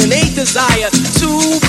and they desire to